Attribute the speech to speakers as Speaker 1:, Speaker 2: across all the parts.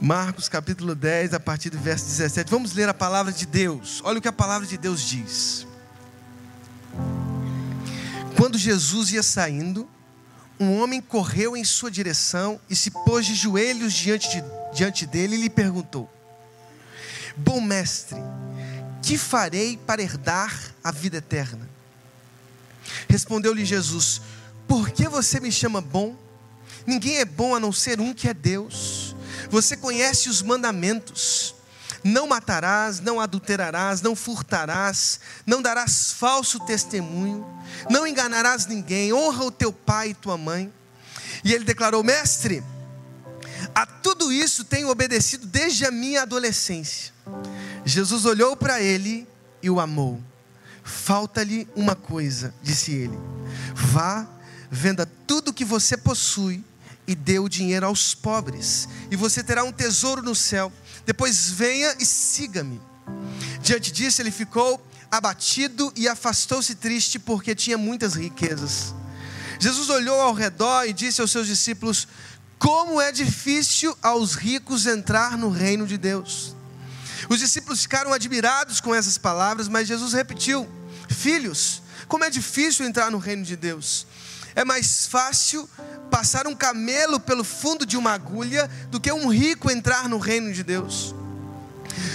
Speaker 1: Marcos capítulo 10, a partir do verso 17. Vamos ler a palavra de Deus. Olha o que a palavra de Deus diz. Quando Jesus ia saindo, um homem correu em sua direção e se pôs de joelhos diante, de, diante dele e lhe perguntou: Bom mestre, que farei para herdar a vida eterna? Respondeu-lhe Jesus: Por que você me chama bom? Ninguém é bom a não ser um que é Deus. Você conhece os mandamentos: não matarás, não adulterarás, não furtarás, não darás falso testemunho, não enganarás ninguém, honra o teu pai e tua mãe. E ele declarou: Mestre, a tudo isso tenho obedecido desde a minha adolescência. Jesus olhou para ele e o amou. Falta-lhe uma coisa, disse ele: Vá, venda tudo que você possui e dê o dinheiro aos pobres, e você terá um tesouro no céu. Depois venha e siga-me. Diante disso, ele ficou abatido e afastou-se triste, porque tinha muitas riquezas. Jesus olhou ao redor e disse aos seus discípulos: Como é difícil aos ricos entrar no reino de Deus. Os discípulos ficaram admirados com essas palavras, mas Jesus repetiu: Filhos, como é difícil entrar no reino de Deus. É mais fácil passar um camelo pelo fundo de uma agulha do que um rico entrar no reino de Deus.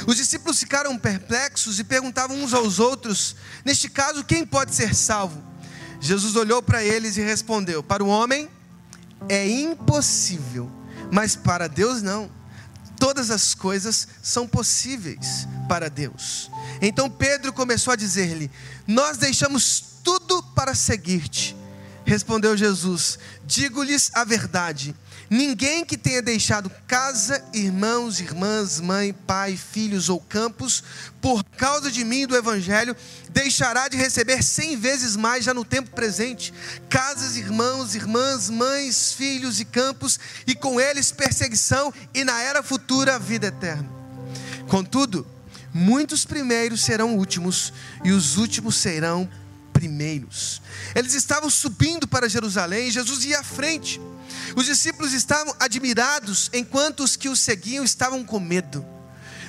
Speaker 1: Os discípulos ficaram perplexos e perguntavam uns aos outros: Neste caso, quem pode ser salvo? Jesus olhou para eles e respondeu: Para o homem é impossível, mas para Deus não. Todas as coisas são possíveis para Deus. Então Pedro começou a dizer-lhe: Nós deixamos tudo para seguir-te. Respondeu Jesus: Digo-lhes a verdade. Ninguém que tenha deixado casa, irmãos, irmãs, mãe, pai, filhos ou campos, por causa de mim e do Evangelho, deixará de receber cem vezes mais já no tempo presente, casas, irmãos, irmãs, mães, filhos e campos, e com eles perseguição, e na era futura vida eterna. Contudo, muitos primeiros serão últimos, e os últimos serão. Eles estavam subindo para Jerusalém Jesus ia à frente. Os discípulos estavam admirados, enquanto os que o seguiam estavam com medo.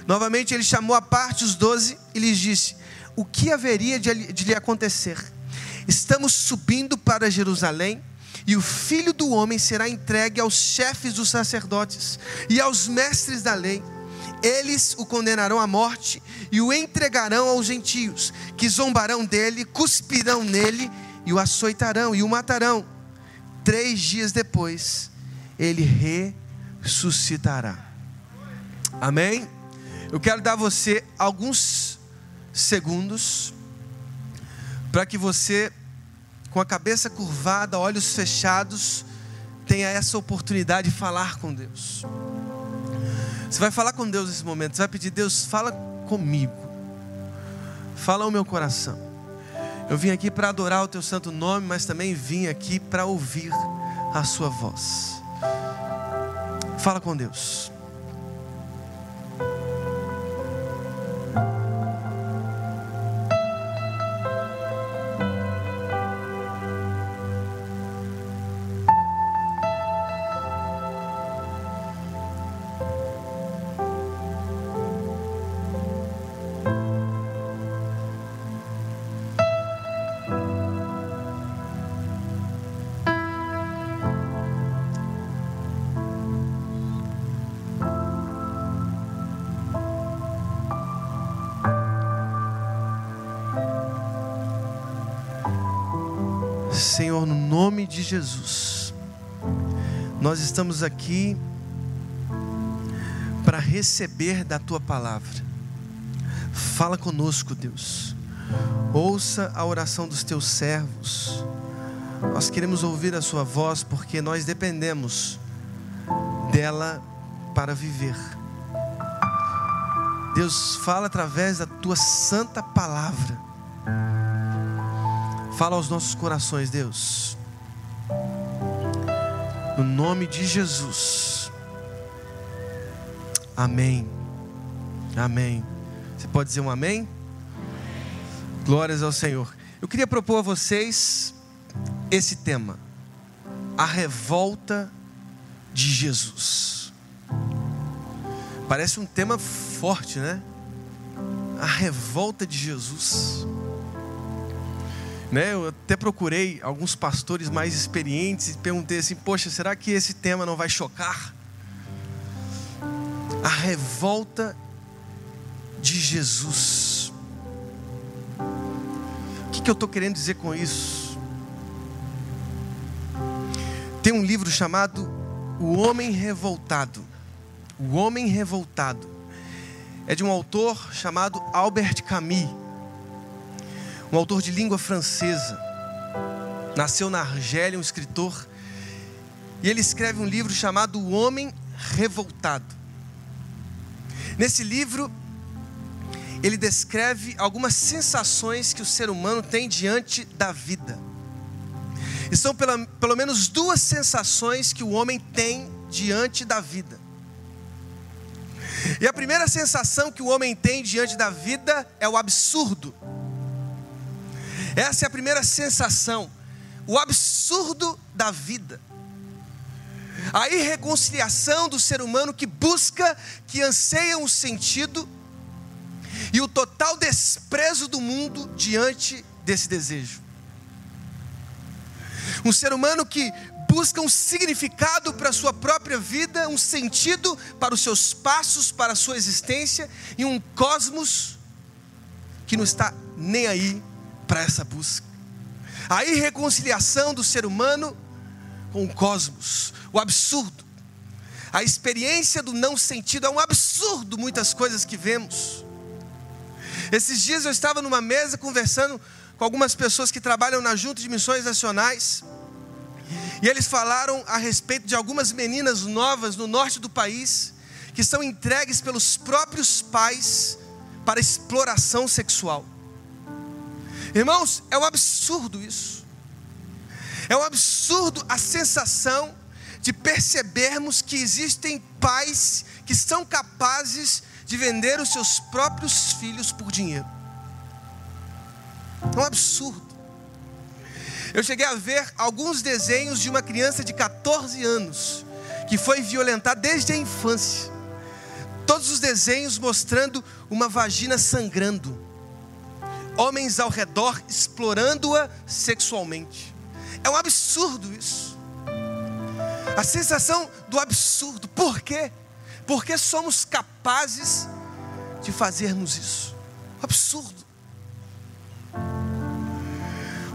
Speaker 1: Novamente ele chamou à parte os doze e lhes disse: O que haveria de, de lhe acontecer? Estamos subindo para Jerusalém e o filho do homem será entregue aos chefes dos sacerdotes e aos mestres da lei eles o condenarão à morte e o entregarão aos gentios, que zombarão dele, cuspirão nele e o açoitarão e o matarão. Três dias depois, ele ressuscitará. Amém? Eu quero dar a você alguns segundos para que você, com a cabeça curvada, olhos fechados, tenha essa oportunidade de falar com Deus. Você vai falar com Deus nesse momento. Você vai pedir, Deus, fala comigo. Fala ao meu coração. Eu vim aqui para adorar o teu santo nome, mas também vim aqui para ouvir a sua voz. Fala com Deus. Nome de Jesus, nós estamos aqui para receber da tua palavra. Fala conosco, Deus. Ouça a oração dos teus servos. Nós queremos ouvir a sua voz porque nós dependemos dela para viver. Deus, fala através da tua santa palavra Fala aos nossos corações, Deus. No nome de Jesus. Amém. Amém. Você pode dizer um amém? Glórias ao Senhor. Eu queria propor a vocês esse tema: a revolta de Jesus. Parece um tema forte, né? A revolta de Jesus. Né? Eu até procurei alguns pastores mais experientes e perguntei assim: Poxa, será que esse tema não vai chocar? A revolta de Jesus. O que, que eu estou querendo dizer com isso? Tem um livro chamado O Homem Revoltado. O Homem Revoltado. É de um autor chamado Albert Camus um autor de língua francesa. Nasceu na Argélia, um escritor. E ele escreve um livro chamado O Homem Revoltado. Nesse livro, ele descreve algumas sensações que o ser humano tem diante da vida. E são pela, pelo menos duas sensações que o homem tem diante da vida. E a primeira sensação que o homem tem diante da vida é o absurdo. Essa é a primeira sensação, o absurdo da vida. A irreconciliação do ser humano que busca, que anseia um sentido e o total desprezo do mundo diante desse desejo. Um ser humano que busca um significado para a sua própria vida, um sentido para os seus passos, para a sua existência e um cosmos que não está nem aí para essa busca. A irreconciliação do ser humano com o cosmos, o absurdo. A experiência do não sentido é um absurdo, muitas coisas que vemos. Esses dias eu estava numa mesa conversando com algumas pessoas que trabalham na Junta de Missões Nacionais. E eles falaram a respeito de algumas meninas novas no norte do país que são entregues pelos próprios pais para exploração sexual. Irmãos, é um absurdo isso. É um absurdo a sensação de percebermos que existem pais que são capazes de vender os seus próprios filhos por dinheiro. É um absurdo. Eu cheguei a ver alguns desenhos de uma criança de 14 anos que foi violentada desde a infância. Todos os desenhos mostrando uma vagina sangrando homens ao redor explorando-a sexualmente. É um absurdo isso. A sensação do absurdo. Por quê? Porque somos capazes de fazermos isso. Absurdo.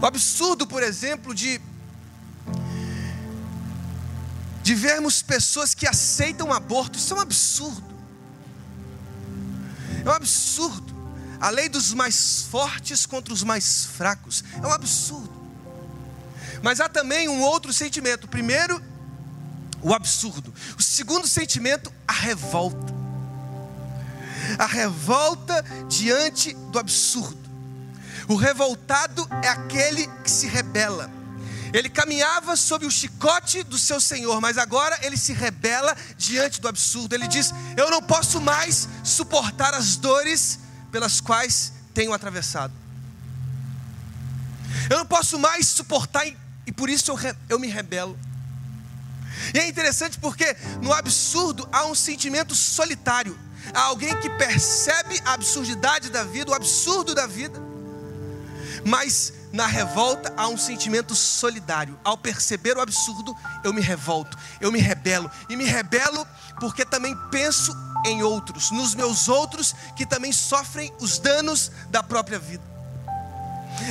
Speaker 1: O absurdo, por exemplo, de de vermos pessoas que aceitam aborto, isso é um absurdo. É um absurdo a lei dos mais fortes contra os mais fracos. É um absurdo. Mas há também um outro sentimento. Primeiro, o absurdo. O segundo sentimento, a revolta. A revolta diante do absurdo. O revoltado é aquele que se rebela. Ele caminhava sob o chicote do seu Senhor, mas agora ele se rebela diante do absurdo. Ele diz: Eu não posso mais suportar as dores pelas quais tenho atravessado. Eu não posso mais suportar e, e por isso eu, eu me rebelo. E é interessante porque no absurdo há um sentimento solitário. Há alguém que percebe a absurdidade da vida, o absurdo da vida, mas na revolta há um sentimento solidário. Ao perceber o absurdo, eu me revolto, eu me rebelo. E me rebelo porque também penso em outros, nos meus outros que também sofrem os danos da própria vida.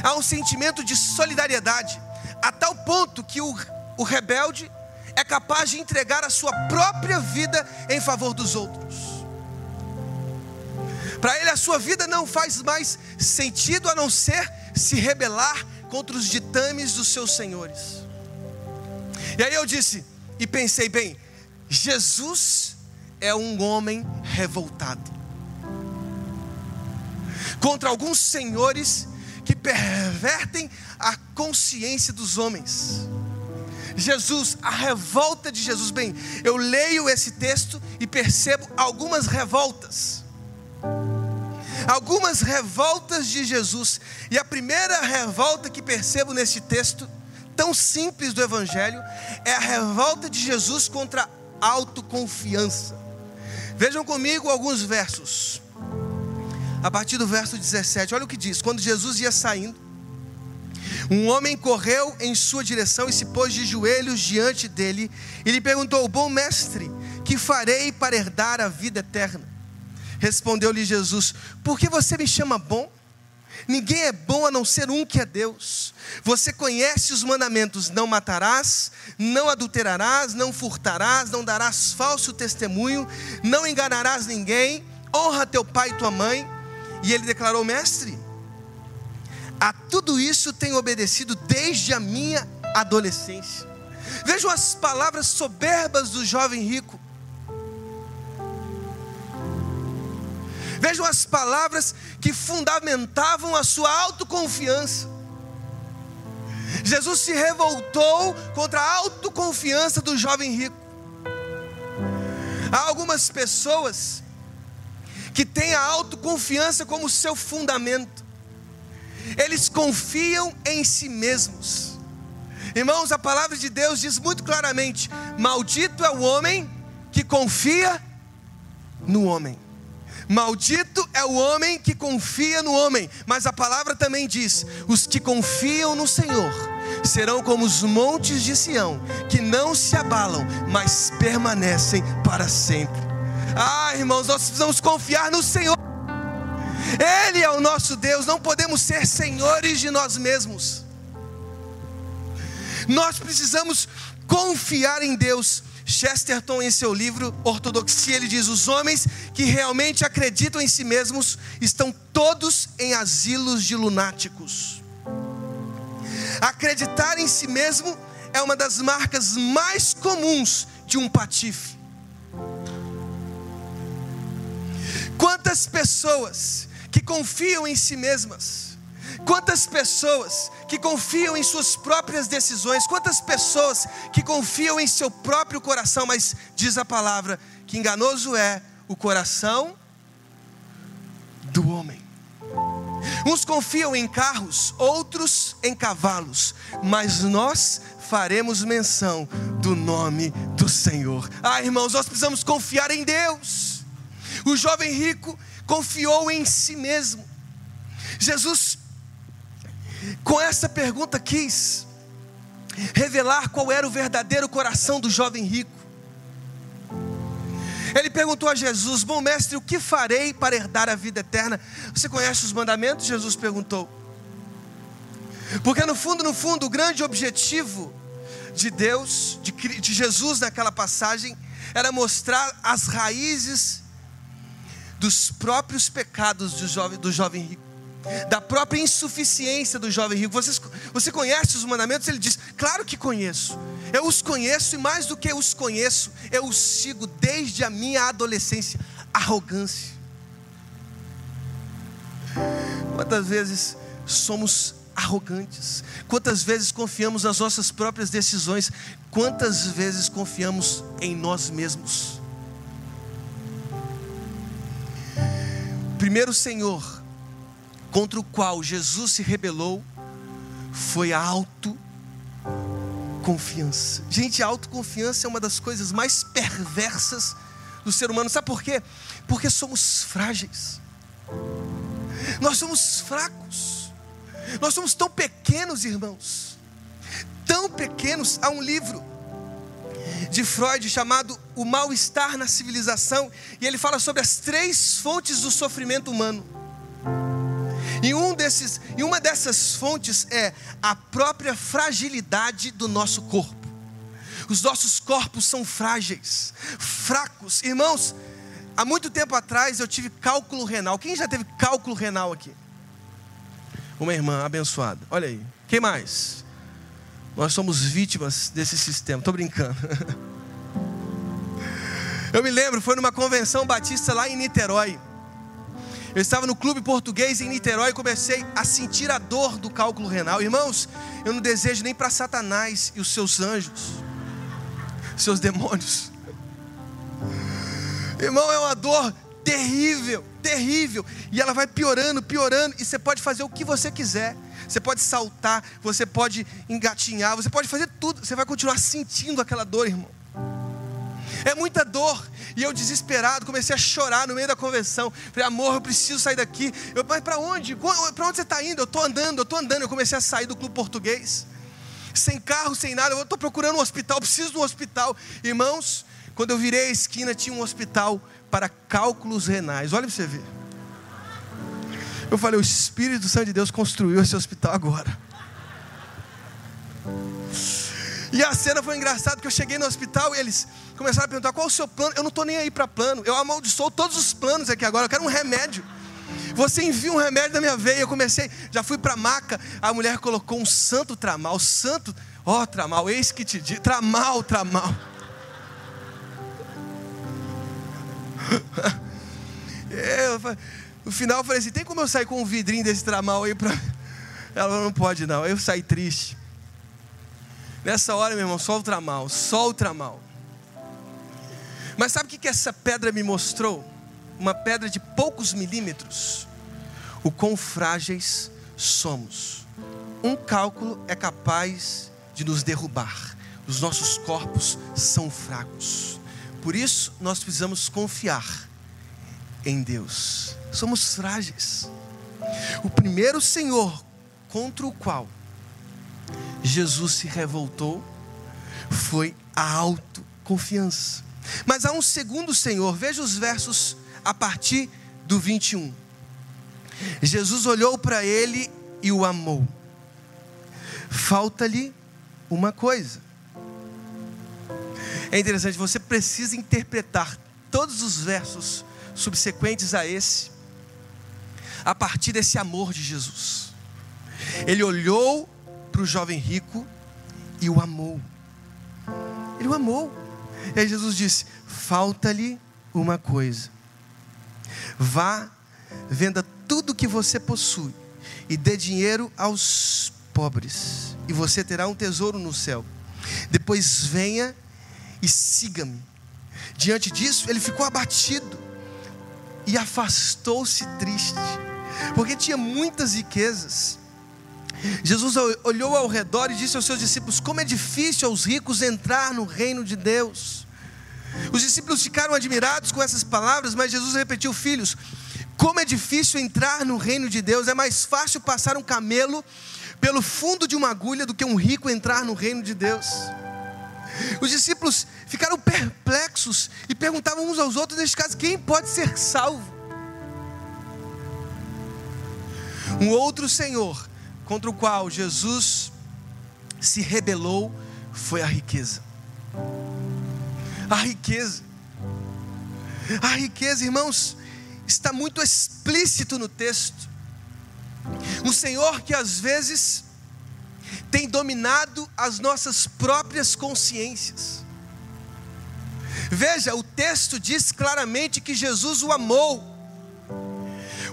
Speaker 1: Há um sentimento de solidariedade, a tal ponto que o, o rebelde é capaz de entregar a sua própria vida em favor dos outros. Para ele, a sua vida não faz mais sentido a não ser se rebelar contra os ditames dos seus senhores. E aí eu disse, e pensei bem, Jesus é um homem revoltado contra alguns senhores que pervertem a consciência dos homens. Jesus, a revolta de Jesus. Bem, eu leio esse texto e percebo algumas revoltas. Algumas revoltas de Jesus. E a primeira revolta que percebo nesse texto, tão simples do Evangelho, é a revolta de Jesus contra a autoconfiança. Vejam comigo alguns versos. A partir do verso 17, olha o que diz: Quando Jesus ia saindo, um homem correu em sua direção e se pôs de joelhos diante dele e lhe perguntou: Bom mestre, que farei para herdar a vida eterna? Respondeu-lhe Jesus: Por que você me chama bom? Ninguém é bom a não ser um que é Deus. Você conhece os mandamentos: não matarás, não adulterarás, não furtarás, não darás falso testemunho, não enganarás ninguém, honra teu pai e tua mãe. E ele declarou: Mestre, a tudo isso tenho obedecido desde a minha adolescência. Vejam as palavras soberbas do jovem rico. Vejam as palavras que fundamentavam a sua autoconfiança. Jesus se revoltou contra a autoconfiança do jovem rico. Há algumas pessoas que têm a autoconfiança como seu fundamento. Eles confiam em si mesmos. Irmãos, a palavra de Deus diz muito claramente: Maldito é o homem que confia no homem. Maldito é o homem que confia no homem, mas a palavra também diz: os que confiam no Senhor serão como os montes de Sião, que não se abalam, mas permanecem para sempre. Ah, irmãos, nós precisamos confiar no Senhor. Ele é o nosso Deus, não podemos ser senhores de nós mesmos. Nós precisamos confiar em Deus. Chesterton, em seu livro Ortodoxia, ele diz: os homens que realmente acreditam em si mesmos estão todos em asilos de lunáticos. Acreditar em si mesmo é uma das marcas mais comuns de um patife. Quantas pessoas que confiam em si mesmas, Quantas pessoas que confiam em suas próprias decisões, quantas pessoas que confiam em seu próprio coração, mas diz a palavra que enganoso é o coração do homem. Uns confiam em carros, outros em cavalos, mas nós faremos menção do nome do Senhor. Ah, irmãos, nós precisamos confiar em Deus. O jovem rico confiou em si mesmo. Jesus com essa pergunta quis revelar qual era o verdadeiro coração do jovem rico. Ele perguntou a Jesus: Bom mestre, o que farei para herdar a vida eterna? Você conhece os mandamentos? Jesus perguntou. Porque no fundo, no fundo, o grande objetivo de Deus, de, de Jesus naquela passagem, era mostrar as raízes dos próprios pecados do jovem, do jovem rico da própria insuficiência do jovem rico. Você, você conhece os mandamentos? Ele diz: Claro que conheço. Eu os conheço e mais do que os conheço, eu os sigo desde a minha adolescência. Arrogância. Quantas vezes somos arrogantes? Quantas vezes confiamos nas nossas próprias decisões? Quantas vezes confiamos em nós mesmos? Primeiro, Senhor contra o qual Jesus se rebelou foi a autoconfiança. Gente, a autoconfiança é uma das coisas mais perversas do ser humano. Sabe por quê? Porque somos frágeis. Nós somos fracos. Nós somos tão pequenos, irmãos. Tão pequenos. Há um livro de Freud chamado O Mal-Estar na Civilização, e ele fala sobre as três fontes do sofrimento humano. E, um desses, e uma dessas fontes é a própria fragilidade do nosso corpo. Os nossos corpos são frágeis, fracos. Irmãos, há muito tempo atrás eu tive cálculo renal. Quem já teve cálculo renal aqui? Uma irmã abençoada. Olha aí. Quem mais? Nós somos vítimas desse sistema. Estou brincando. Eu me lembro, foi numa convenção batista lá em Niterói. Eu estava no clube português em Niterói e comecei a sentir a dor do cálculo renal. Irmãos, eu não desejo nem para Satanás e os seus anjos, seus demônios. Irmão, é uma dor terrível, terrível. E ela vai piorando, piorando. E você pode fazer o que você quiser. Você pode saltar, você pode engatinhar, você pode fazer tudo. Você vai continuar sentindo aquela dor, irmão. É muita dor. E eu desesperado, comecei a chorar no meio da convenção. Falei, amor, eu preciso sair daqui. Eu, mas para onde? Para onde você está indo? Eu estou andando, eu estou andando. Eu comecei a sair do clube português. Sem carro, sem nada. Eu estou procurando um hospital, preciso de um hospital. Irmãos, quando eu virei a esquina, tinha um hospital para cálculos renais. Olha para você ver. Eu falei, o Espírito Santo de Deus construiu esse hospital agora. E a cena foi engraçada, porque eu cheguei no hospital e eles começaram a perguntar qual o seu plano. Eu não estou nem aí para plano. Eu amaldiçoo todos os planos aqui agora. Eu quero um remédio. Você envia um remédio na minha veia. Eu comecei, já fui para a maca. A mulher colocou um santo tramal. Santo, ó, oh, tramal, eis que te digo. Tramal, tramal. Eu, no final eu falei assim: tem como eu sair com um vidrinho desse tramal aí para. Ela não pode não. Eu saí triste. Nessa hora, meu irmão, só o tramal, só o tramal. Mas sabe o que essa pedra me mostrou? Uma pedra de poucos milímetros. O quão frágeis somos. Um cálculo é capaz de nos derrubar. Os nossos corpos são fracos. Por isso, nós precisamos confiar em Deus. Somos frágeis. O primeiro Senhor contra o qual Jesus se revoltou foi a autoconfiança. Mas há um segundo Senhor, veja os versos a partir do 21. Jesus olhou para ele e o amou. Falta-lhe uma coisa. É interessante, você precisa interpretar todos os versos subsequentes a esse, a partir desse amor de Jesus. Ele olhou para o jovem rico e o amou. Ele o amou. E aí Jesus disse: falta-lhe uma coisa. Vá, venda tudo que você possui e dê dinheiro aos pobres, e você terá um tesouro no céu. Depois venha e siga-me. Diante disso, ele ficou abatido e afastou-se triste, porque tinha muitas riquezas. Jesus olhou ao redor e disse aos seus discípulos: Como é difícil aos ricos entrar no reino de Deus. Os discípulos ficaram admirados com essas palavras, mas Jesus repetiu: Filhos, como é difícil entrar no reino de Deus, é mais fácil passar um camelo pelo fundo de uma agulha do que um rico entrar no reino de Deus. Os discípulos ficaram perplexos e perguntavam uns aos outros, neste caso, quem pode ser salvo? Um outro Senhor contra o qual Jesus se rebelou foi a riqueza. A riqueza. A riqueza, irmãos, está muito explícito no texto. Um Senhor que às vezes tem dominado as nossas próprias consciências. Veja, o texto diz claramente que Jesus o amou.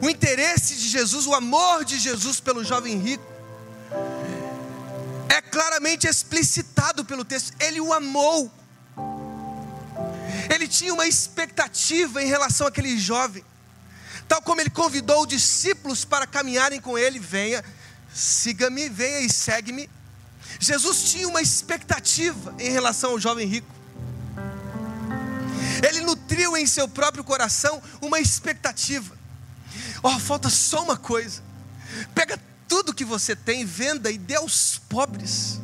Speaker 1: O interesse de Jesus, o amor de Jesus pelo jovem rico, é claramente explicitado pelo texto. Ele o amou. Ele tinha uma expectativa em relação àquele jovem. Tal como ele convidou os discípulos para caminharem com ele, venha, siga-me, venha e segue-me. Jesus tinha uma expectativa em relação ao jovem rico. Ele nutriu em seu próprio coração uma expectativa. Oh, falta só uma coisa. Pega tudo que você tem, venda e dê aos pobres.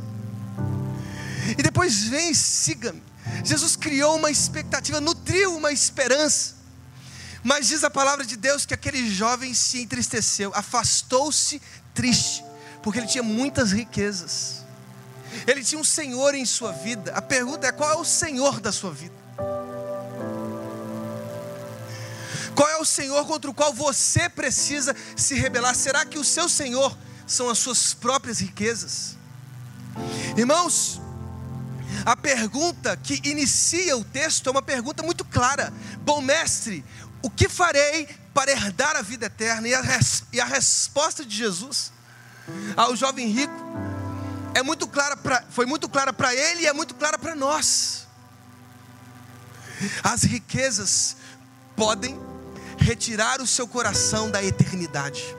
Speaker 1: E depois vem e siga-me. Jesus criou uma expectativa, nutriu uma esperança. Mas diz a palavra de Deus que aquele jovem se entristeceu, afastou-se triste, porque ele tinha muitas riquezas. Ele tinha um Senhor em sua vida. A pergunta é: qual é o Senhor da sua vida? Qual é o Senhor contra o qual você precisa se rebelar? Será que o seu Senhor são as suas próprias riquezas? Irmãos, a pergunta que inicia o texto é uma pergunta muito clara: Bom mestre, o que farei para herdar a vida eterna? E a, res, e a resposta de Jesus ao jovem rico é muito clara pra, foi muito clara para ele e é muito clara para nós. As riquezas podem retirar o seu coração da eternidade.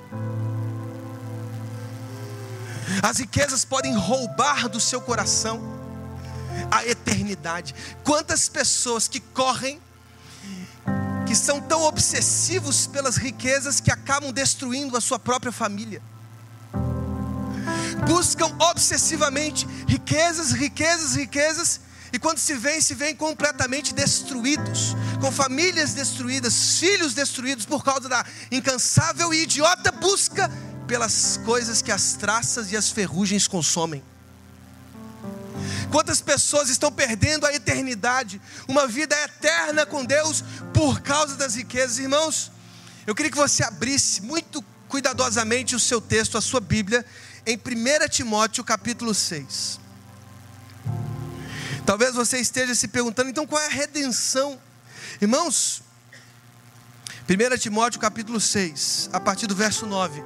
Speaker 1: As riquezas podem roubar do seu coração a eternidade. Quantas pessoas que correm, que são tão obsessivos pelas riquezas que acabam destruindo a sua própria família. Buscam obsessivamente riquezas, riquezas, riquezas, e quando se vêm, se vêm completamente destruídos, com famílias destruídas, filhos destruídos por causa da incansável e idiota busca pelas coisas que as traças e as ferrugens consomem. Quantas pessoas estão perdendo a eternidade, uma vida eterna com Deus por causa das riquezas, irmãos? Eu queria que você abrisse muito cuidadosamente o seu texto, a sua Bíblia, em 1 Timóteo capítulo 6. Talvez você esteja se perguntando, então qual é a redenção? Irmãos, 1 Timóteo capítulo 6, a partir do verso 9.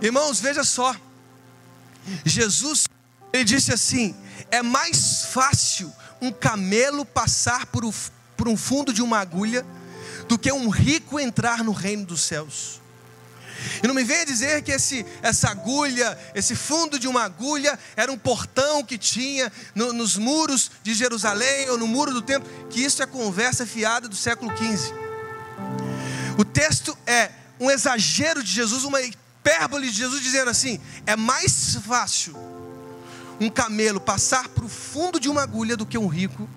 Speaker 1: Irmãos, veja só. Jesus, ele disse assim: é mais fácil um camelo passar por, por um fundo de uma agulha do que um rico entrar no reino dos céus. E não me venha dizer que esse, essa agulha, esse fundo de uma agulha, era um portão que tinha no, nos muros de Jerusalém ou no muro do templo, que isso é conversa fiada do século XV. O texto é um exagero de Jesus, uma hipérbole de Jesus dizendo assim: é mais fácil um camelo passar para o fundo de uma agulha do que um rico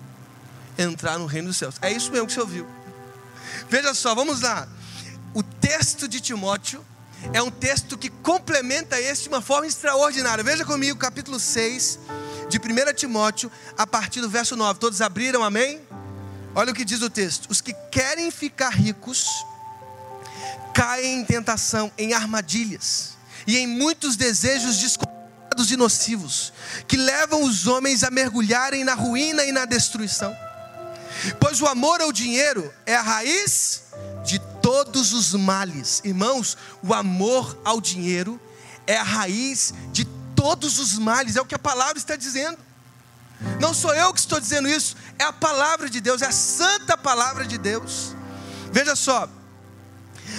Speaker 1: entrar no reino dos céus. É isso mesmo que você ouviu. Veja só, vamos lá. O texto de Timóteo é um texto que complementa este de uma forma extraordinária. Veja comigo, capítulo 6 de 1 Timóteo, a partir do verso 9. Todos abriram, amém? Olha o que diz o texto: Os que querem ficar ricos caem em tentação, em armadilhas e em muitos desejos descontrolados e nocivos, que levam os homens a mergulharem na ruína e na destruição. Pois o amor ao dinheiro é a raiz de todos os males. Irmãos, o amor ao dinheiro é a raiz de todos os males, é o que a palavra está dizendo. Não sou eu que estou dizendo isso, é a palavra de Deus, é a santa palavra de Deus. Veja só,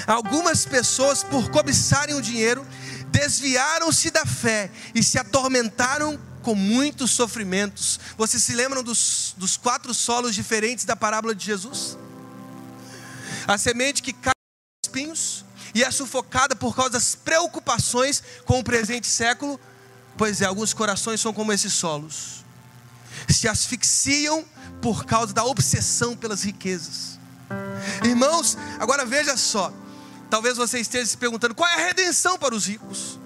Speaker 1: algumas pessoas, por cobiçarem o dinheiro, desviaram-se da fé e se atormentaram com muitos sofrimentos. Vocês se lembram dos, dos quatro solos diferentes da parábola de Jesus? A semente que cai nos espinhos e é sufocada por causa das preocupações com o presente século. Pois é, alguns corações são como esses solos. Se asfixiam por causa da obsessão pelas riquezas. Irmãos, agora veja só. Talvez você esteja se perguntando: qual é a redenção para os ricos?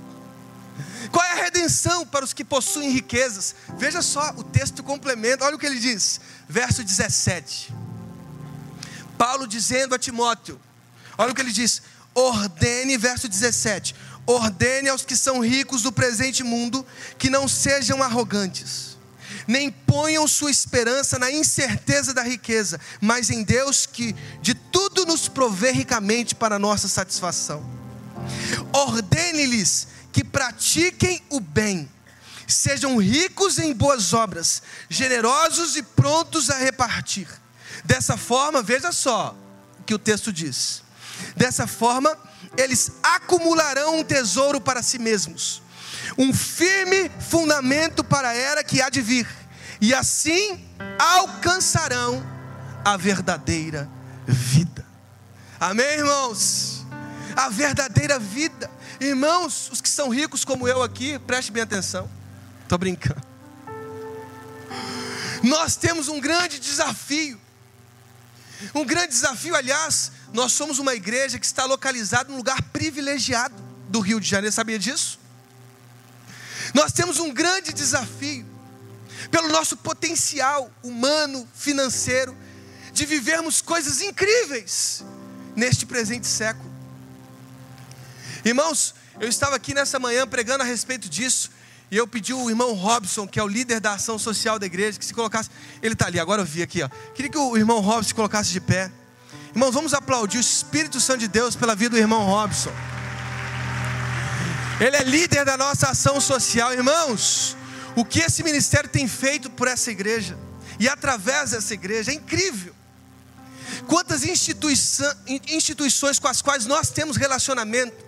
Speaker 1: Qual é a redenção para os que possuem riquezas? Veja só, o texto complementa, olha o que ele diz, verso 17. Paulo dizendo a Timóteo: olha o que ele diz, ordene, verso 17: ordene aos que são ricos do presente mundo que não sejam arrogantes, nem ponham sua esperança na incerteza da riqueza, mas em Deus que de tudo nos provê ricamente para nossa satisfação. Ordene-lhes que pratiquem o bem, sejam ricos em boas obras, generosos e prontos a repartir Dessa forma, veja só o que o texto diz. Dessa forma, eles acumularão um tesouro para si mesmos, um firme fundamento para a era que há de vir, e assim alcançarão a verdadeira vida. Amém, irmãos? A verdadeira vida. Irmãos, os que são ricos como eu aqui, preste bem atenção. Estou brincando. Nós temos um grande desafio um grande desafio, aliás, nós somos uma igreja que está localizada num lugar privilegiado do Rio de Janeiro, sabia disso? Nós temos um grande desafio, pelo nosso potencial humano, financeiro, de vivermos coisas incríveis neste presente século. Irmãos, eu estava aqui nessa manhã pregando a respeito disso, e eu pedi o irmão Robson, que é o líder da ação social da igreja, que se colocasse. Ele está ali, agora eu vi aqui. Ó. Queria que o irmão Robson se colocasse de pé. Irmãos, vamos aplaudir o Espírito Santo de Deus pela vida do irmão Robson. Ele é líder da nossa ação social. Irmãos, o que esse ministério tem feito por essa igreja e através dessa igreja é incrível. Quantas instituições com as quais nós temos relacionamento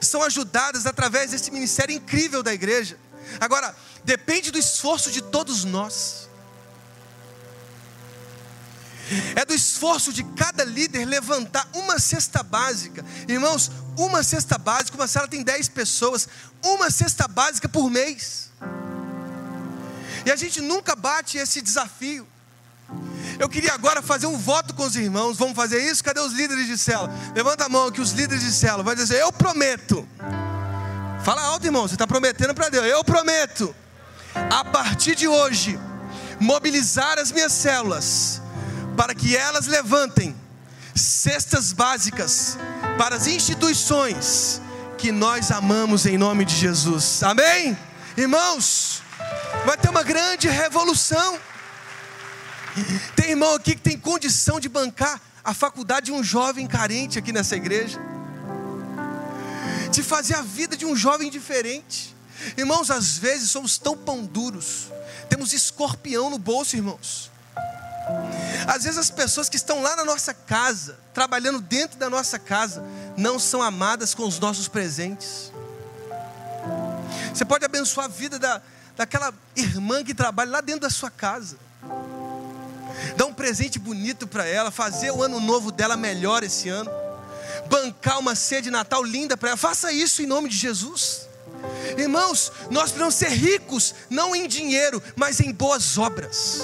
Speaker 1: são ajudadas através desse ministério incrível da igreja. Agora, depende do esforço de todos nós. É do esforço de cada líder levantar uma cesta básica. Irmãos, uma cesta básica, uma sala tem 10 pessoas, uma cesta básica por mês. E a gente nunca bate esse desafio. Eu queria agora fazer um voto com os irmãos. Vamos fazer isso? Cadê os líderes de célula? Levanta a mão que os líderes de célula vão dizer: Eu prometo. Fala alto, irmão. Você está prometendo para Deus. Eu prometo. A partir de hoje, mobilizar as minhas células para que elas levantem cestas básicas para as instituições que nós amamos em nome de Jesus. Amém? Irmãos, vai ter uma grande revolução. Tem irmão aqui que tem condição de bancar a faculdade de um jovem carente aqui nessa igreja, de fazer a vida de um jovem diferente. Irmãos, às vezes somos tão pão duros, temos escorpião no bolso, irmãos. Às vezes as pessoas que estão lá na nossa casa, trabalhando dentro da nossa casa, não são amadas com os nossos presentes. Você pode abençoar a vida da, daquela irmã que trabalha lá dentro da sua casa. Dar um presente bonito para ela, fazer o ano novo dela melhor esse ano. Bancar uma ceia de Natal linda para ela. Faça isso em nome de Jesus. Irmãos, nós precisamos ser ricos, não em dinheiro, mas em boas obras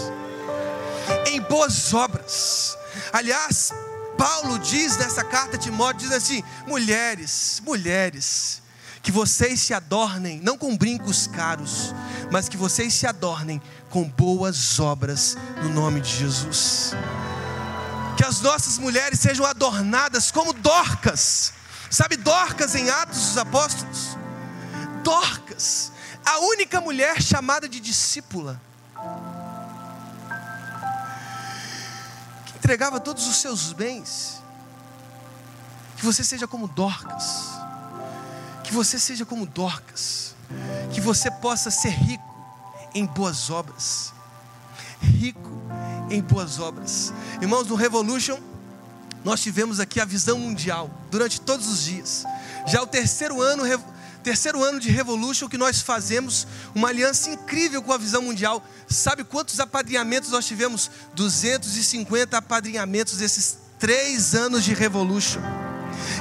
Speaker 1: em boas obras. Aliás, Paulo diz nessa carta de Timóteo, diz assim: mulheres, mulheres, que vocês se adornem, não com brincos caros, mas que vocês se adornem com boas obras no nome de Jesus. Que as nossas mulheres sejam adornadas como Dorcas, sabe Dorcas em Atos dos Apóstolos? Dorcas, a única mulher chamada de discípula entregava todos os seus bens. Que você seja como Dorcas. Que você seja como Dorcas. Que você possa ser rico em boas obras. Rico em boas obras. Irmãos, no Revolution, nós tivemos aqui a visão mundial durante todos os dias. Já o terceiro ano terceiro ano de Revolution que nós fazemos uma aliança incrível com a visão mundial. Sabe quantos apadrinhamentos nós tivemos? 250 apadrinhamentos desses três anos de Revolution.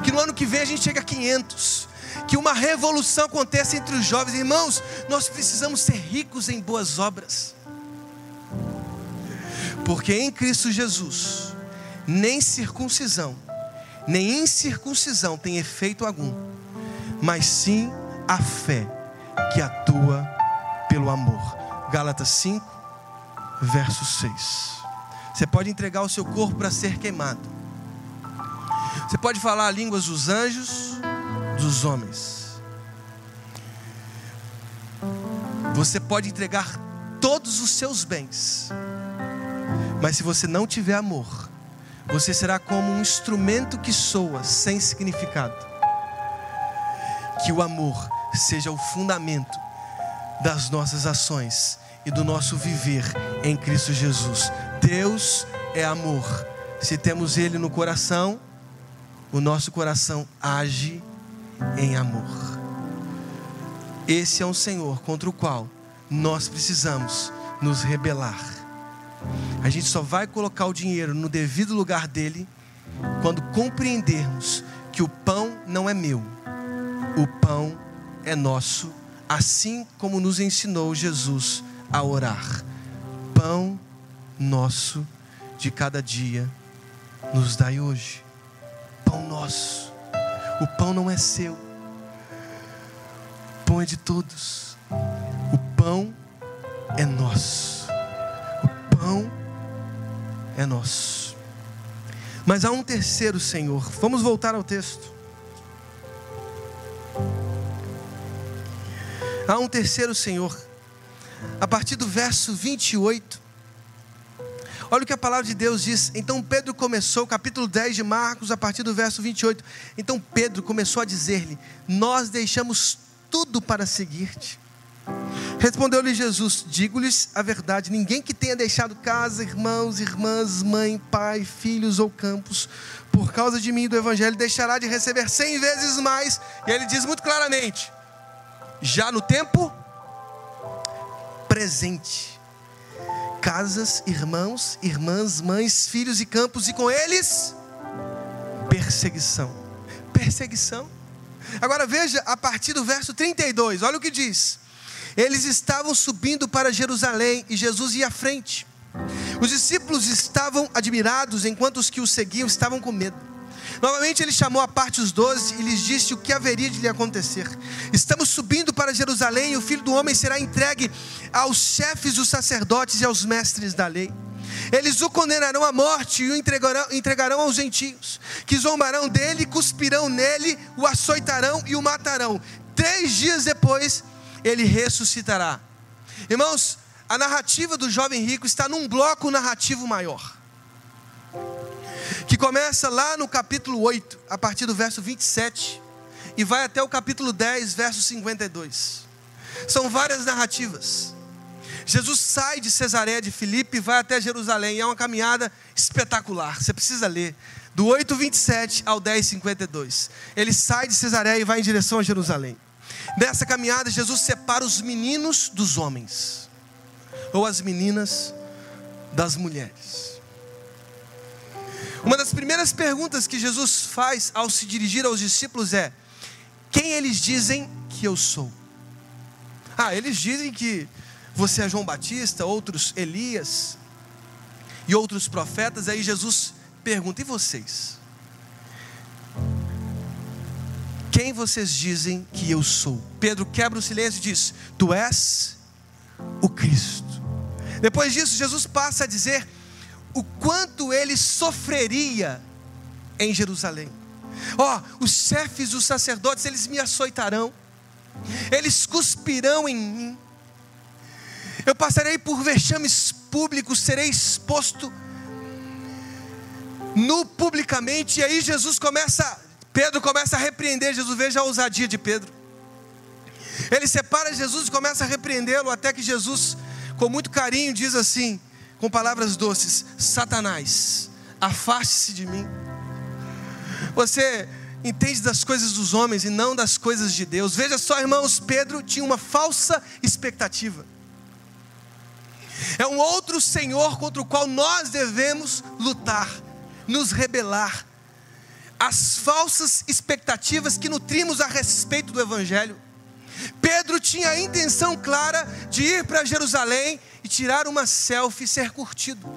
Speaker 1: Que no ano que vem a gente chega a 500. Que uma revolução aconteça entre os jovens. Irmãos, nós precisamos ser ricos em boas obras. Porque em Cristo Jesus, nem circuncisão, nem incircuncisão tem efeito algum mas sim a fé que atua pelo amor. Gálatas 5, verso 6. Você pode entregar o seu corpo para ser queimado. Você pode falar línguas dos anjos, dos homens. Você pode entregar todos os seus bens. Mas se você não tiver amor, você será como um instrumento que soa sem significado que o amor seja o fundamento das nossas ações e do nosso viver em Cristo Jesus. Deus é amor. Se temos Ele no coração, o nosso coração age em amor. Esse é um Senhor contra o qual nós precisamos nos rebelar. A gente só vai colocar o dinheiro no devido lugar dele quando compreendermos que o pão não é meu o pão é nosso, assim como nos ensinou Jesus a orar. Pão nosso de cada dia nos dai hoje. Pão nosso. O pão não é seu. O pão é de todos. O pão é nosso. É nosso. Mas há um terceiro Senhor. Vamos voltar ao texto. Há um terceiro Senhor. A partir do verso 28. Olha o que a palavra de Deus diz. Então Pedro começou, capítulo 10 de Marcos, a partir do verso 28. Então Pedro começou a dizer-lhe: Nós deixamos tudo para seguir-te. Respondeu-lhe Jesus: Digo-lhes a verdade: ninguém que tenha deixado casa, irmãos, irmãs, mãe, pai, filhos ou campos, por causa de mim e do Evangelho, deixará de receber cem vezes mais. E ele diz muito claramente: já no tempo presente. casas, irmãos, irmãs, mães, filhos e campos, e com eles perseguição. Perseguição. Agora veja a partir do verso 32, olha o que diz. Eles estavam subindo para Jerusalém e Jesus ia à frente. Os discípulos estavam admirados, enquanto os que o seguiam estavam com medo. Novamente ele chamou à parte os doze e lhes disse o que haveria de lhe acontecer. Estamos subindo para Jerusalém e o filho do homem será entregue aos chefes dos sacerdotes e aos mestres da lei. Eles o condenarão à morte e o entregarão, entregarão aos gentios, que zombarão dele, cuspirão nele, o açoitarão e o matarão. Três dias depois, ele ressuscitará. Irmãos, a narrativa do jovem rico está num bloco narrativo maior. Que começa lá no capítulo 8, a partir do verso 27, e vai até o capítulo 10, verso 52. São várias narrativas. Jesus sai de Cesareia de Filipe e vai até Jerusalém. É uma caminhada espetacular. Você precisa ler. Do 8:27 ao 10:52. Ele sai de Cesareia e vai em direção a Jerusalém. Nessa caminhada, Jesus separa os meninos dos homens ou as meninas das mulheres. Uma das primeiras perguntas que Jesus faz ao se dirigir aos discípulos é: Quem eles dizem que eu sou? Ah, eles dizem que você é João Batista, outros Elias e outros profetas. Aí Jesus pergunta: E vocês? Quem vocês dizem que eu sou? Pedro quebra o silêncio e diz: Tu és o Cristo. Depois disso, Jesus passa a dizer o quanto ele sofreria em Jerusalém. Ó, oh, os chefes dos sacerdotes, eles me açoitarão, eles cuspirão em mim, eu passarei por vexames públicos, serei exposto nu publicamente, e aí Jesus começa, Pedro começa a repreender Jesus, veja a ousadia de Pedro. Ele separa Jesus e começa a repreendê-lo, até que Jesus com muito carinho, diz assim, com palavras doces: Satanás, afaste-se de mim. Você entende das coisas dos homens e não das coisas de Deus. Veja só, irmãos, Pedro tinha uma falsa expectativa. É um outro Senhor contra o qual nós devemos lutar, nos rebelar. As falsas expectativas que nutrimos a respeito do Evangelho. Pedro tinha a intenção clara de ir para Jerusalém e tirar uma selfie e ser curtido.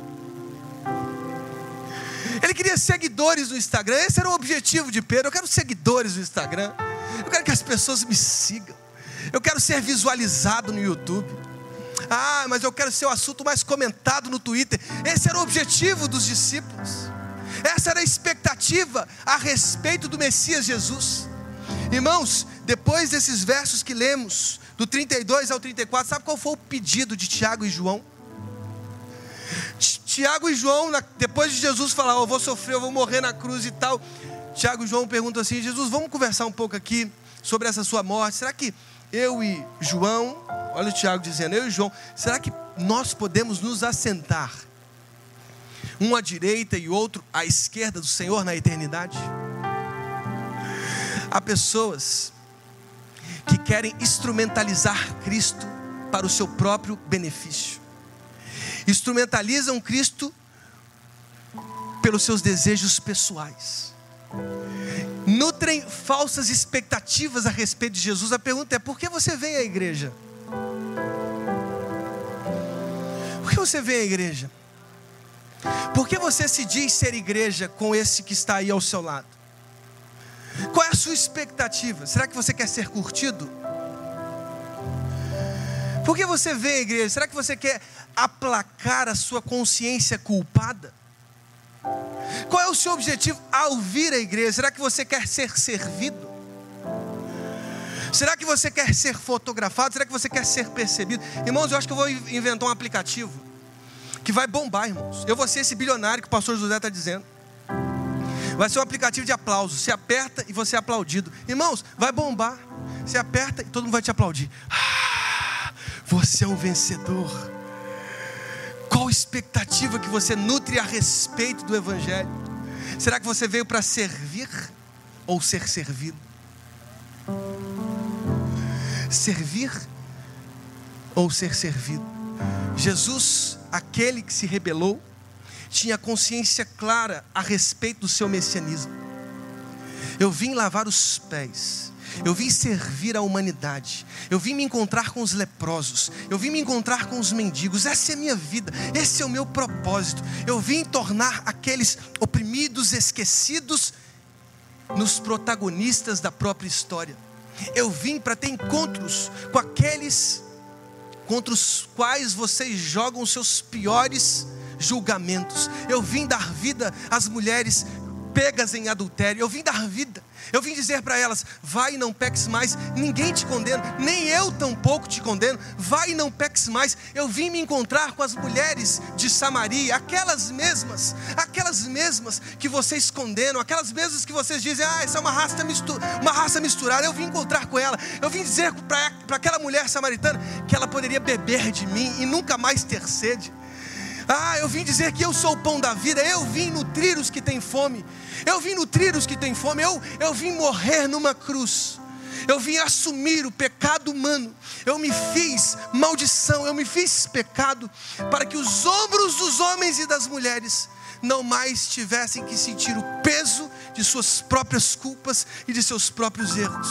Speaker 1: Ele queria seguidores no Instagram, esse era o objetivo de Pedro. Eu quero seguidores no Instagram, eu quero que as pessoas me sigam, eu quero ser visualizado no YouTube. Ah, mas eu quero ser o assunto mais comentado no Twitter. Esse era o objetivo dos discípulos, essa era a expectativa a respeito do Messias Jesus. Irmãos, depois desses versos que lemos, do 32 ao 34, sabe qual foi o pedido de Tiago e João? Tiago e João, depois de Jesus falar, oh, eu vou sofrer, eu vou morrer na cruz e tal, Tiago e João perguntam assim: Jesus, vamos conversar um pouco aqui sobre essa sua morte. Será que eu e João, olha o Tiago dizendo, eu e João, será que nós podemos nos assentar, um à direita e outro à esquerda do Senhor na eternidade? Há pessoas que querem instrumentalizar Cristo para o seu próprio benefício. Instrumentalizam Cristo pelos seus desejos pessoais. Nutrem falsas expectativas a respeito de Jesus. A pergunta é: por que você vem à igreja? Por que você vem à igreja? Por que você se diz ser igreja com esse que está aí ao seu lado? Qual é a sua expectativa? Será que você quer ser curtido? Por que você vem à igreja? Será que você quer aplacar a sua consciência culpada? Qual é o seu objetivo ao vir à igreja? Será que você quer ser servido? Será que você quer ser fotografado? Será que você quer ser percebido? Irmãos, eu acho que eu vou inventar um aplicativo que vai bombar, irmãos. Eu vou ser esse bilionário que o pastor José está dizendo. Vai ser um aplicativo de aplauso. Você aperta e você é aplaudido. Irmãos, vai bombar. Você aperta e todo mundo vai te aplaudir. Ah, você é um vencedor. Qual expectativa que você nutre a respeito do Evangelho? Será que você veio para servir ou ser servido? Servir ou ser servido? Jesus aquele que se rebelou tinha consciência clara a respeito do seu messianismo. Eu vim lavar os pés. Eu vim servir a humanidade. Eu vim me encontrar com os leprosos. Eu vim me encontrar com os mendigos. Essa é a minha vida. Esse é o meu propósito. Eu vim tornar aqueles oprimidos, esquecidos, nos protagonistas da própria história. Eu vim para ter encontros com aqueles contra os quais vocês jogam os seus piores julgamentos. Eu vim dar vida às mulheres pegas em adultério. Eu vim dar vida. Eu vim dizer para elas: vai e não peques mais. Ninguém te condena, nem eu tampouco te condeno. Vai e não peques mais. Eu vim me encontrar com as mulheres de Samaria, aquelas mesmas, aquelas mesmas que vocês condenam, aquelas mesmas que vocês dizem: ah, essa é uma raça, uma raça misturada. Eu vim encontrar com ela. Eu vim dizer para aquela mulher samaritana que ela poderia beber de mim e nunca mais ter sede. Ah, eu vim dizer que eu sou o pão da vida, eu vim nutrir os que têm fome, eu vim nutrir os que têm fome, eu, eu vim morrer numa cruz, eu vim assumir o pecado humano, eu me fiz maldição, eu me fiz pecado, para que os ombros dos homens e das mulheres não mais tivessem que sentir o peso de suas próprias culpas e de seus próprios erros.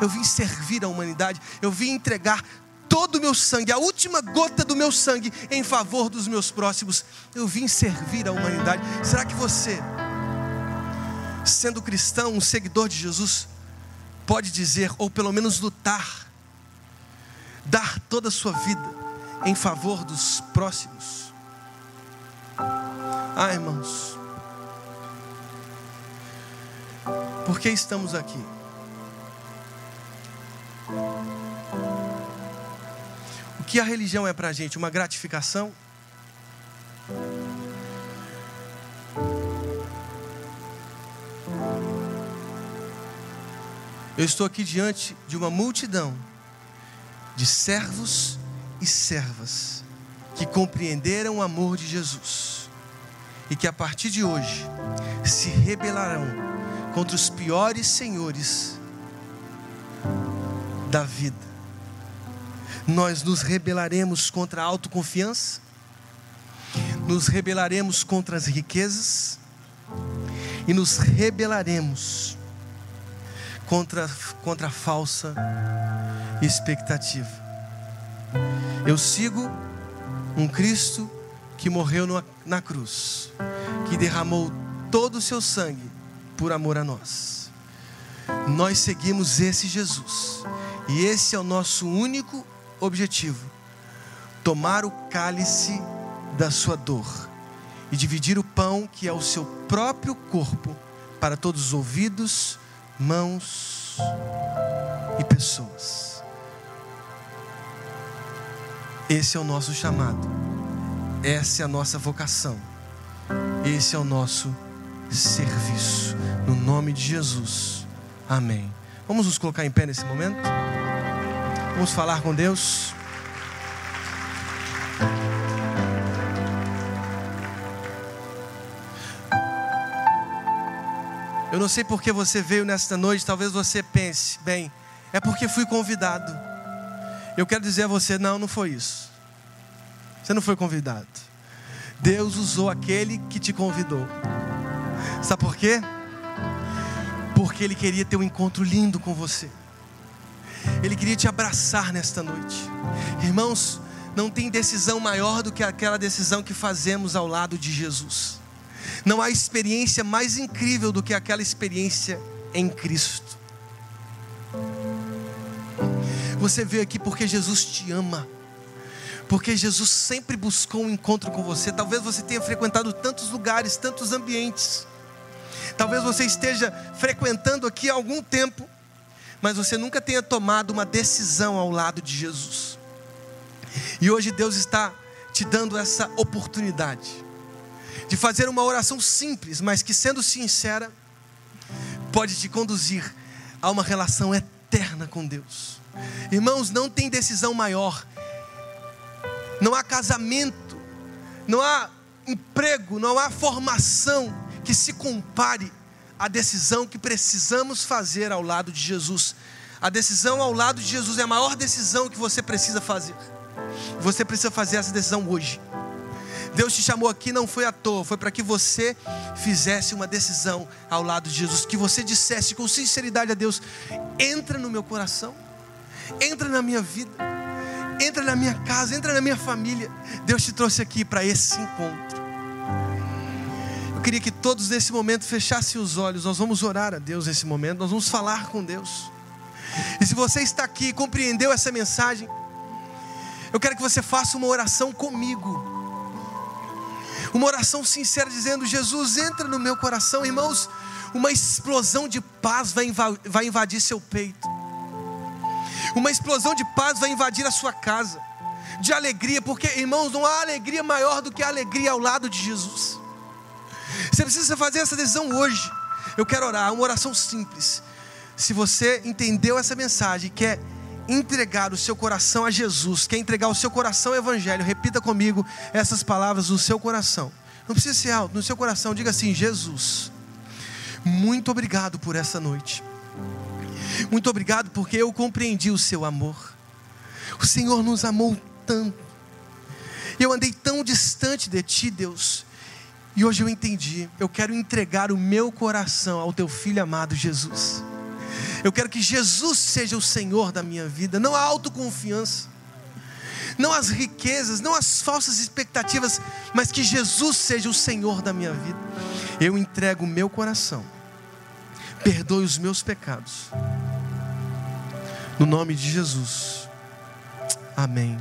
Speaker 1: Eu vim servir a humanidade, eu vim entregar todo o meu sangue, a última gota do meu sangue em favor dos meus próximos. Eu vim servir a humanidade. Será que você, sendo cristão, um seguidor de Jesus, pode dizer, ou pelo menos lutar, dar toda a sua vida em favor dos próximos? Ah, irmãos, por que estamos aqui? Que a religião é para a gente? Uma gratificação? Eu estou aqui diante de uma multidão de servos e servas que compreenderam o amor de Jesus e que a partir de hoje se rebelarão contra os piores senhores da vida nós nos rebelaremos contra a autoconfiança, nos rebelaremos contra as riquezas e nos rebelaremos contra, contra a falsa expectativa. Eu sigo um Cristo que morreu na, na cruz, que derramou todo o seu sangue por amor a nós. Nós seguimos esse Jesus, e esse é o nosso único objetivo: tomar o cálice da sua dor e dividir o pão que é o seu próprio corpo para todos os ouvidos, mãos e pessoas. Esse é o nosso chamado, essa é a nossa vocação, esse é o nosso serviço. No nome de Jesus, amém. Vamos nos colocar em pé nesse momento? Vamos falar com Deus. Eu não sei porque você veio nesta noite, talvez você pense, bem, é porque fui convidado. Eu quero dizer a você, não, não foi isso. Você não foi convidado. Deus usou aquele que te convidou. Sabe por quê? Porque Ele queria ter um encontro lindo com você. Ele queria te abraçar nesta noite. Irmãos, não tem decisão maior do que aquela decisão que fazemos ao lado de Jesus. Não há experiência mais incrível do que aquela experiência em Cristo. Você veio aqui porque Jesus te ama. Porque Jesus sempre buscou um encontro com você. Talvez você tenha frequentado tantos lugares, tantos ambientes. Talvez você esteja frequentando aqui há algum tempo mas você nunca tenha tomado uma decisão ao lado de Jesus. E hoje Deus está te dando essa oportunidade de fazer uma oração simples, mas que sendo sincera, pode te conduzir a uma relação eterna com Deus. Irmãos, não tem decisão maior, não há casamento, não há emprego, não há formação que se compare a decisão que precisamos fazer ao lado de Jesus. A decisão ao lado de Jesus é a maior decisão que você precisa fazer. Você precisa fazer essa decisão hoje. Deus te chamou aqui não foi à toa, foi para que você fizesse uma decisão ao lado de Jesus, que você dissesse com sinceridade a Deus: entra no meu coração, entra na minha vida, entra na minha casa, entra na minha família. Deus te trouxe aqui para esse encontro. Queria que todos nesse momento fechassem os olhos, nós vamos orar a Deus nesse momento, nós vamos falar com Deus. E se você está aqui e compreendeu essa mensagem, eu quero que você faça uma oração comigo uma oração sincera dizendo: Jesus, entra no meu coração, irmãos. Uma explosão de paz vai invadir seu peito, uma explosão de paz vai invadir a sua casa, de alegria, porque irmãos, não há alegria maior do que a alegria ao lado de Jesus. Você precisa fazer essa decisão hoje. Eu quero orar, uma oração simples. Se você entendeu essa mensagem, quer entregar o seu coração a Jesus, quer entregar o seu coração ao Evangelho, repita comigo essas palavras no seu coração. Não precisa ser alto, no seu coração, diga assim: Jesus, muito obrigado por essa noite. Muito obrigado porque eu compreendi o seu amor. O Senhor nos amou tanto. Eu andei tão distante de ti, Deus. E hoje eu entendi. Eu quero entregar o meu coração ao teu filho amado Jesus. Eu quero que Jesus seja o Senhor da minha vida, não a autoconfiança, não as riquezas, não as falsas expectativas, mas que Jesus seja o Senhor da minha vida. Eu entrego o meu coração, perdoe os meus pecados, no nome de Jesus. Amém.